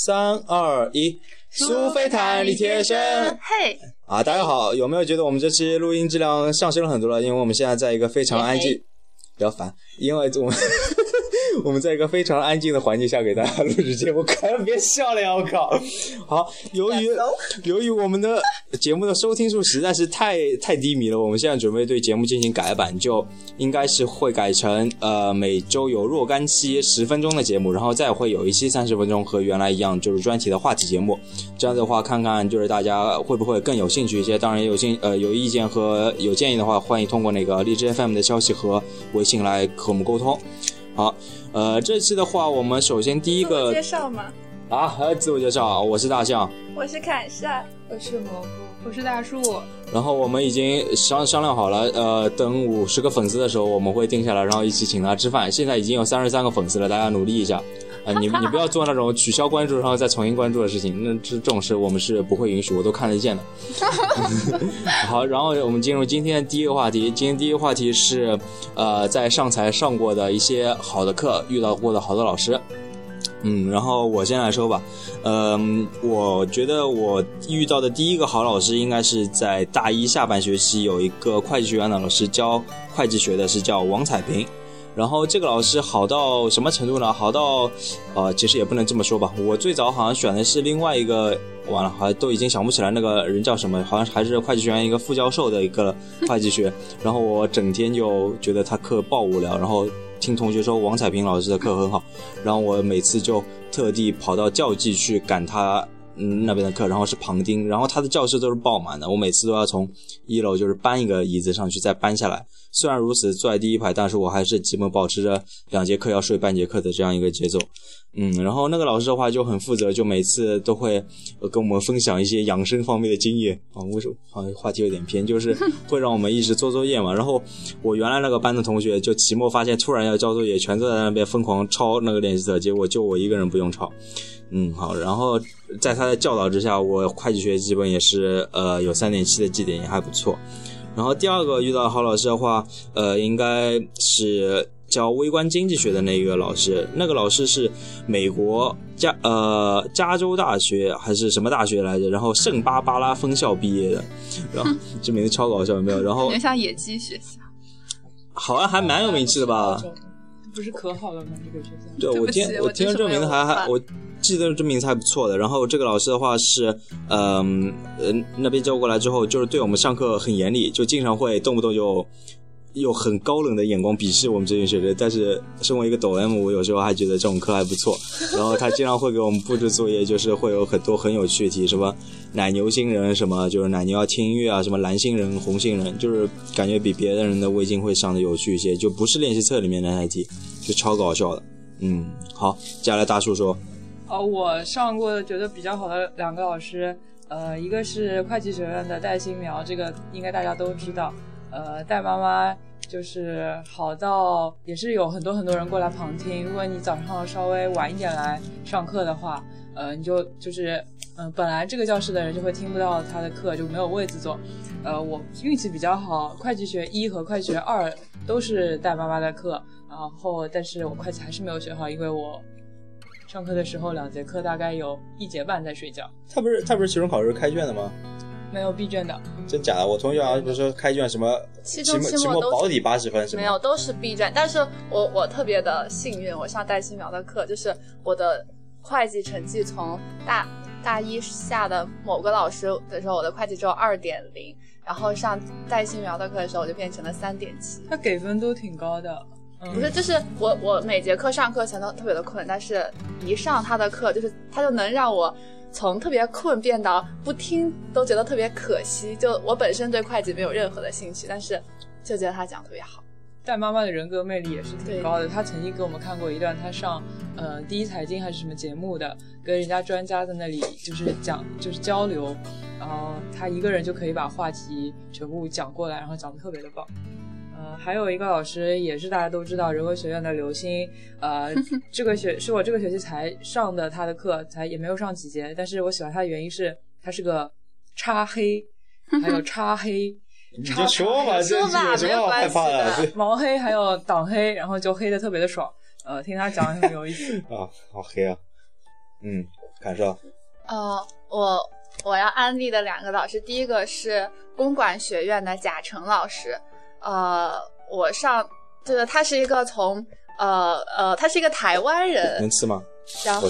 三二一，苏菲弹力贴身。嘿，啊，大家好，有没有觉得我们这期录音质量上升了很多了？因为我们现在在一个非常安静，比较烦，因为我们我们在一个非常安静的环境下给大家录制节目，可别笑了呀！我靠，好，由于由于我们的节目的收听数实在是太太低迷了，我们现在准备对节目进行改版，就应该是会改成呃每周有若干期十分钟的节目，然后再会有一期三十分钟和原来一样就是专题的话题节目。这样的话，看看就是大家会不会更有兴趣一些。当然，有兴呃有意见和有建议的话，欢迎通过那个荔枝 FM 的消息和微信来和我们沟通。好，呃，这期的话，我们首先第一个介绍吗？啊，还要自我介绍啊，我是大象，我是凯撒，我是蘑菇，我是大树。然后我们已经商商量好了，呃，等五十个粉丝的时候，我们会定下来，然后一起请他吃饭。现在已经有三十三个粉丝了，大家努力一下。啊，你你不要做那种取消关注然后再重新关注的事情，那这这种事我们是不会允许，我都看得见的。好，然后我们进入今天的第一个话题。今天第一个话题是，呃，在上财上过的一些好的课，遇到过的好的老师。嗯，然后我先来说吧。嗯，我觉得我遇到的第一个好老师应该是在大一下半学期有一个会计学院的老师教会计学的，是叫王彩平。然后这个老师好到什么程度呢？好到，呃，其实也不能这么说吧。我最早好像选的是另外一个，完了，好像都已经想不起来那个人叫什么，好像还是会计学院一个副教授的一个会计学。然后我整天就觉得他课爆无聊，然后听同学说王彩平老师的课很好，然后我每次就特地跑到教技去赶他。嗯，那边的课，然后是旁听，然后他的教室都是爆满的，我每次都要从一楼就是搬一个椅子上去，再搬下来。虽然如此，坐在第一排，但是我还是基本保持着两节课要睡半节课的这样一个节奏。嗯，然后那个老师的话就很负责，就每次都会跟我们分享一些养生方面的经验啊。为什么？好像话题有点偏，就是会让我们一直做作业嘛。然后我原来那个班的同学，就期末发现突然要交作业，全都在那边疯狂抄那个练习册，结果就我一个人不用抄。嗯，好，然后在他的教导之下，我会计学基本也是呃有三点七的绩点，也还不错。然后第二个遇到好老师的话，呃，应该是教微观经济学的那个老师，那个老师是美国加呃加州大学还是什么大学来着？然后圣巴巴拉分校毕业的，然后 这名字超搞笑，有没有？然后 像野鸡学校，好像还蛮有名气的吧？不是可好了吗？这个学校？对我听我听这名字还还我。记得这名字还不错的，然后这个老师的话是，嗯呃那边叫过来之后，就是对我们上课很严厉，就经常会动不动就用很高冷的眼光鄙视我们这群学生。但是身为一个抖 M，我有时候还觉得这种课还不错。然后他经常会给我们布置作业，就是会有很多很有趣的题，什么奶牛星人，什么就是奶牛要听音乐啊，什么蓝星人、红星人，就是感觉比别的人的微信会上的有趣一些，就不是练习册里面那些题，就超搞笑的。嗯，好，接下来大树说。哦，我上过觉得比较好的两个老师，呃，一个是会计学院的戴新苗，这个应该大家都知道。呃，戴妈妈就是好到也是有很多很多人过来旁听。如果你早上稍微晚一点来上课的话，呃，你就就是，嗯，本来这个教室的人就会听不到他的课，就没有位子坐。呃，我运气比较好，会计学一和会计学二都是戴妈妈的课，然后但是我会计还是没有学好，因为我。上课的时候，两节课大概有一节半在睡觉。他不是他不是期中考试开卷的吗？没有闭卷的。真假的？我同学好像不是说开卷什么期中期末保底八十分，没有都是闭卷。但是我我特别的幸运，我上戴新苗的课，就是我的会计成绩从大大一下的某个老师的时候，我的会计只有二点零，然后上戴新苗的课的时候，我就变成了三点七。他给分都挺高的。不是，就是我我每节课上课前都特别的困，但是一上他的课，就是他就能让我从特别困变到不听都觉得特别可惜。就我本身对会计没有任何的兴趣，但是就觉得他讲特别好。戴妈妈的人格魅力也是挺高的，她曾经给我们看过一段她上呃第一财经还是什么节目的，跟人家专家在那里就是讲就是交流，然后她一个人就可以把话题全部讲过来，然后讲的特别的棒。呃，还有一个老师也是大家都知道，人文学院的刘星，呃，这个学是我这个学期才上的他的课，才也没有上几节，但是我喜欢他的原因是他是个叉黑，还有叉黑，你就说吧，说吧，没有关系的，毛黑还有党黑，然后就黑的特别的爽，呃，听他讲很有意思 啊，好黑啊。嗯，感受。呃，我我要安利的两个老师，第一个是公管学院的贾成老师。呃，我上就是他是一个从呃呃，他是一个台湾人，能吃吗？然后，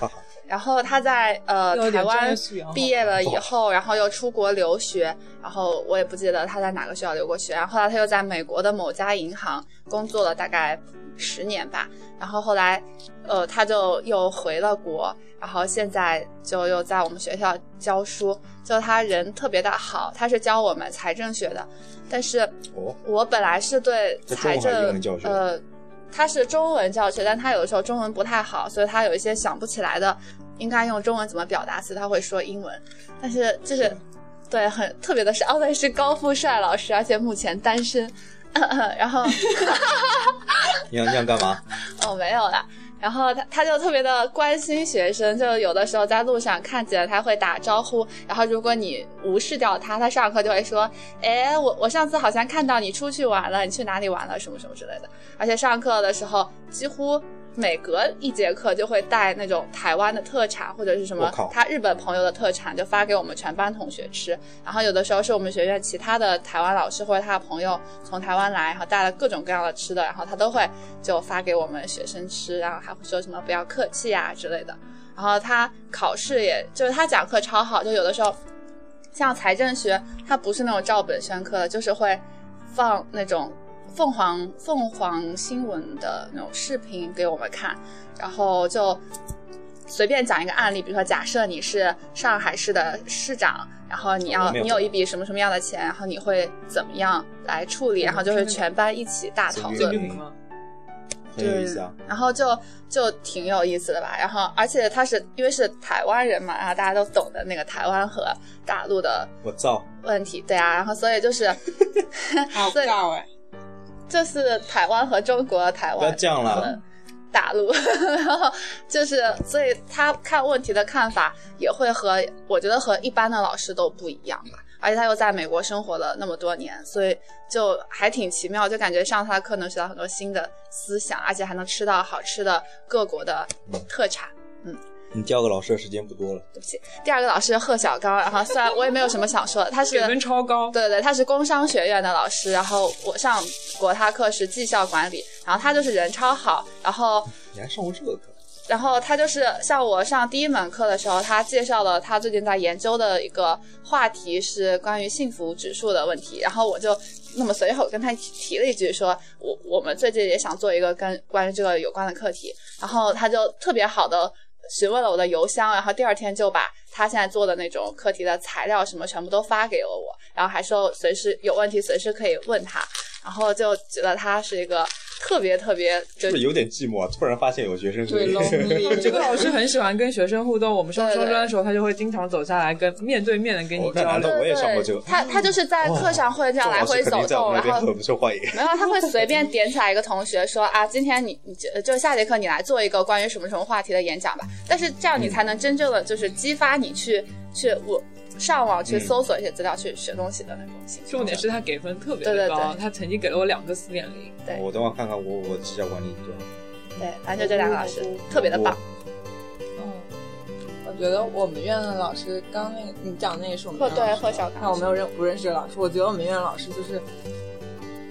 哈哈。然后他在呃台湾毕业了以后，然后又出国留学，然后我也不记得他在哪个学校留过学，然后后来他又在美国的某家银行工作了大概十年吧，然后后来呃他就又回了国，然后现在就又在我们学校教书，就他人特别的好，他是教我们财政学的，但是哦，我本来是对财政呃，他是中文教学，但他有的时候中文不太好，所以他有一些想不起来的，应该用中文怎么表达，所以他会说英文。但是就是对很特别的是，哦对，是高富帅老师，而且目前单身。然后你想你想干嘛？哦没有啦。然后他他就特别的关心学生，就有的时候在路上看见他会打招呼，然后如果你无视掉他，他上课就会说，哎，我我上次好像看到你出去玩了，你去哪里玩了，什么什么之类的。而且上课的时候几乎每隔一节课就会带那种台湾的特产或者是什么他日本朋友的特产，就发给我们全班同学吃。然后有的时候是我们学院其他的台湾老师或者他的朋友从台湾来，然后带了各种各样的吃的，然后他都会就发给我们学生吃，然后还会说什么不要客气呀、之类的。然后他考试也就是他讲课超好，就有的时候像财政学，他不是那种照本宣科的，就是会放那种凤凰凤凰新闻的那种视频给我们看，然后就随便讲一个案例，比如说假设你是上海市的市长，然后你要有你有一笔什么什么样的钱，然后你会怎么样来处理，然后就是全班一起大讨论这个。绿吗？很有意思啊。然后就就挺有意思的吧。然后而且他是因为是台湾人嘛，然后大家都懂得那个台湾和大陆的我造，问题，对啊，然后所以就是 好所以尬哎！就是台湾和中国台不要湾这样了和大陆，然后就是所以他看问题的看法也会和我觉得和一般的老师都不一样吧。而且他又在美国生活了那么多年，所以就还挺奇妙，就感觉上他的课能学到很多新的思想，而且还能吃到好吃的各国的特产。你调个老师的时间不多了。对不起，第二个老师贺小刚，然后虽然我也没有什么想说的，他是给分超高。对对，他是工商学院的老师，然后我上过他课是绩效管理，然后他就是人超好，然后你还上过这个课？然后他就是像我上第一门课的时候，他介绍了他最近在研究的一个话题是关于幸福指数的问题，然后我就那么随口跟他提提了一句说，我我们最近也想做一个跟关于这个有关的课题，然后他就特别好的询问了我的邮箱，然后第二天就把他现在做的那种课题的材料什么全部都发给了我，然后还说随时有问题随时可以问他，然后就觉得他是一个特别特别就是有点寂寞啊？突然发现有学生对这个老师很喜欢跟学生互动，我们上对对双专的时候，他就会经常走下来跟面对面的跟你交流。难道我也上过这个？他他就是在课上会这样来回走动，然后那边很受欢迎。没有，他会随便点起来一个同学说啊，今天你你就就下节课你来做一个关于什么什么话题的演讲吧。但是这样你才能真正的就是激发你去去我上网去嗯搜索一些资料去学东西的那种心。重点是他给分特别对对的高，对他曾经给了我两个四点零。对我等会儿看看我我绩效管理多少。对，反正就这两个老师特别的棒。嗯，我觉得我们院的老师，刚刚那个你讲那个是我们贺对院老师贺小刚那我没有认不认识的老师，我觉得我们院的老师就是。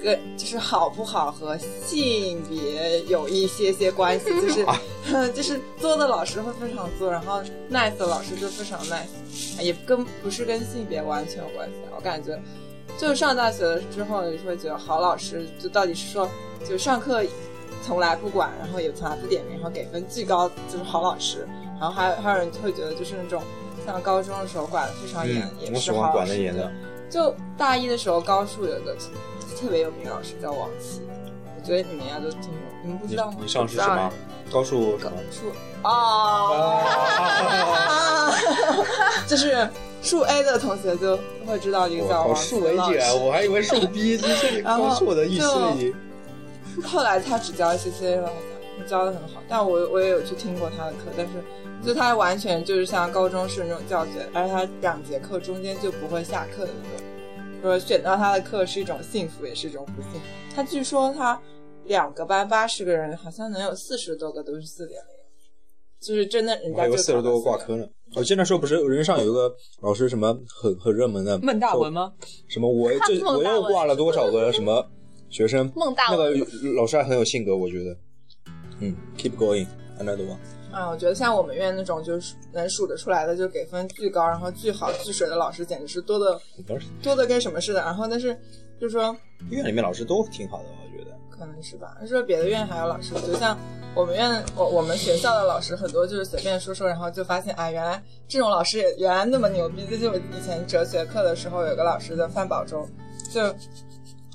跟就是好不好和性别有一些些关系，就是 就是作的老师会非常作，然后 nice 的老师就非常 nice，也跟不是跟性别完全有关系。我感觉，就是上大学了之后，就会觉得好老师就到底是说，就上课从来不管，然后也从来不点名，然后给分巨高，就是好老师。然后还有还有人会觉得就是那种像高中的时候管的非常严，嗯也是好老师管的严的。就大一的时候，高数有个特别有名的老师叫王琦，我觉得你们应该都听过，你们不知道吗？你上是什么？高数什高么？数哦，啊！就是数 A 的同学就会知道一个，叫王数老，师。我还以为数 B，这是 高数的意思。后来他只教 C C 了，教的很好，但我我也有去听过他的课，但是就他完全就是像高中式那种教学，而且他两节课中间就不会下课的那种。说选到他的课是一种幸福，也是一种不幸。他据说他两个班八十个人，好像能有四十多个都是四点零，就是真的人家就有四十多个挂科呢。我记得那时候不是人上有一个老师什么很很热门的孟大文吗？什么我 这我又挂了多少个什么学生？孟大文那个老师还很有性格，我觉得。嗯，keep going another one。啊，我觉得像我们院那种就是能数得出来的，就给分巨高，然后巨好、巨水的老师，简直是多的多的跟什么似的。然后但是就是说，院里面老师都挺好的，我觉得。可能是吧。说别的院还有老师，就像我们院我我们学校的老师很多就是随便说说，然后就发现啊，原来这种老师也原来那么牛逼。这就我以前哲学课的时候，有个老师叫范宝洲，就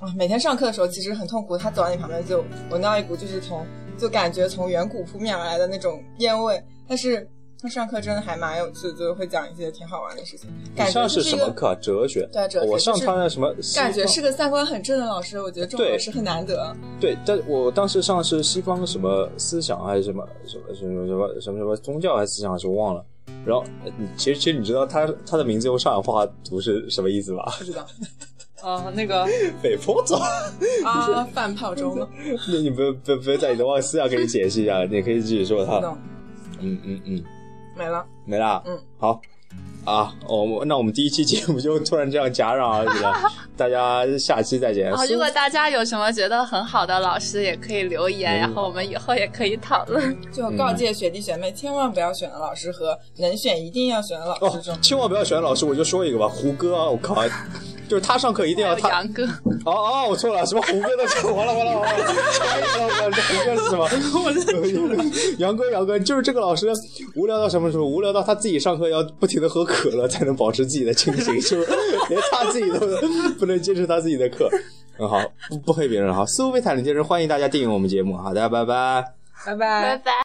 啊每天上课的时候其实很痛苦，他走到你旁边就闻到一股就是从就感觉从远古扑面而来的那种烟味，但是。他上课真的还蛮有趣的，就会讲一些挺好玩的事情。感觉上就是什么课啊？哲学。对哲学我上他的什么？感觉是个三观很正的老师，我觉得这种对老师很难得。对，但我当时上的是西方什么思想还是什么什么什么什么什么什么宗教还是思想还是我忘了。然后，其实其实你知道他他的名字用上海话读是什么意思吧？不知道啊、那个北坡粥。啊，饭泡粥吗？那你不不不在你的忘私下给你解释一下，你可以自己说他。嗯嗯嗯，没了。没了。嗯，好。啊，我哦，那我们第一期节目就突然这样戛然而止了，大家下期再见。好，如果大家有什么觉得很好的老师，也可以留言，嗯然后我们以后也可以讨论。就告诫学弟学妹，千万不要选老师和能选一定要选老哦师中，，千万不要选老师，我就说一个吧，胡歌啊，我靠，就是他上课一定要他。杨哥，哦哦，我错了，什么胡歌的错，完了完了完了，完了这胡歌是什么？杨哥杨哥，就是这个老师无聊到什么时候？无聊到他自己上课要不停的喝可乐才能保持自己的清醒，就是连他自己都不能坚持他自己的课。很好，不不黑别人好，思维谈理健身，欢迎大家订阅我们节目，好，大家拜拜。拜拜拜拜。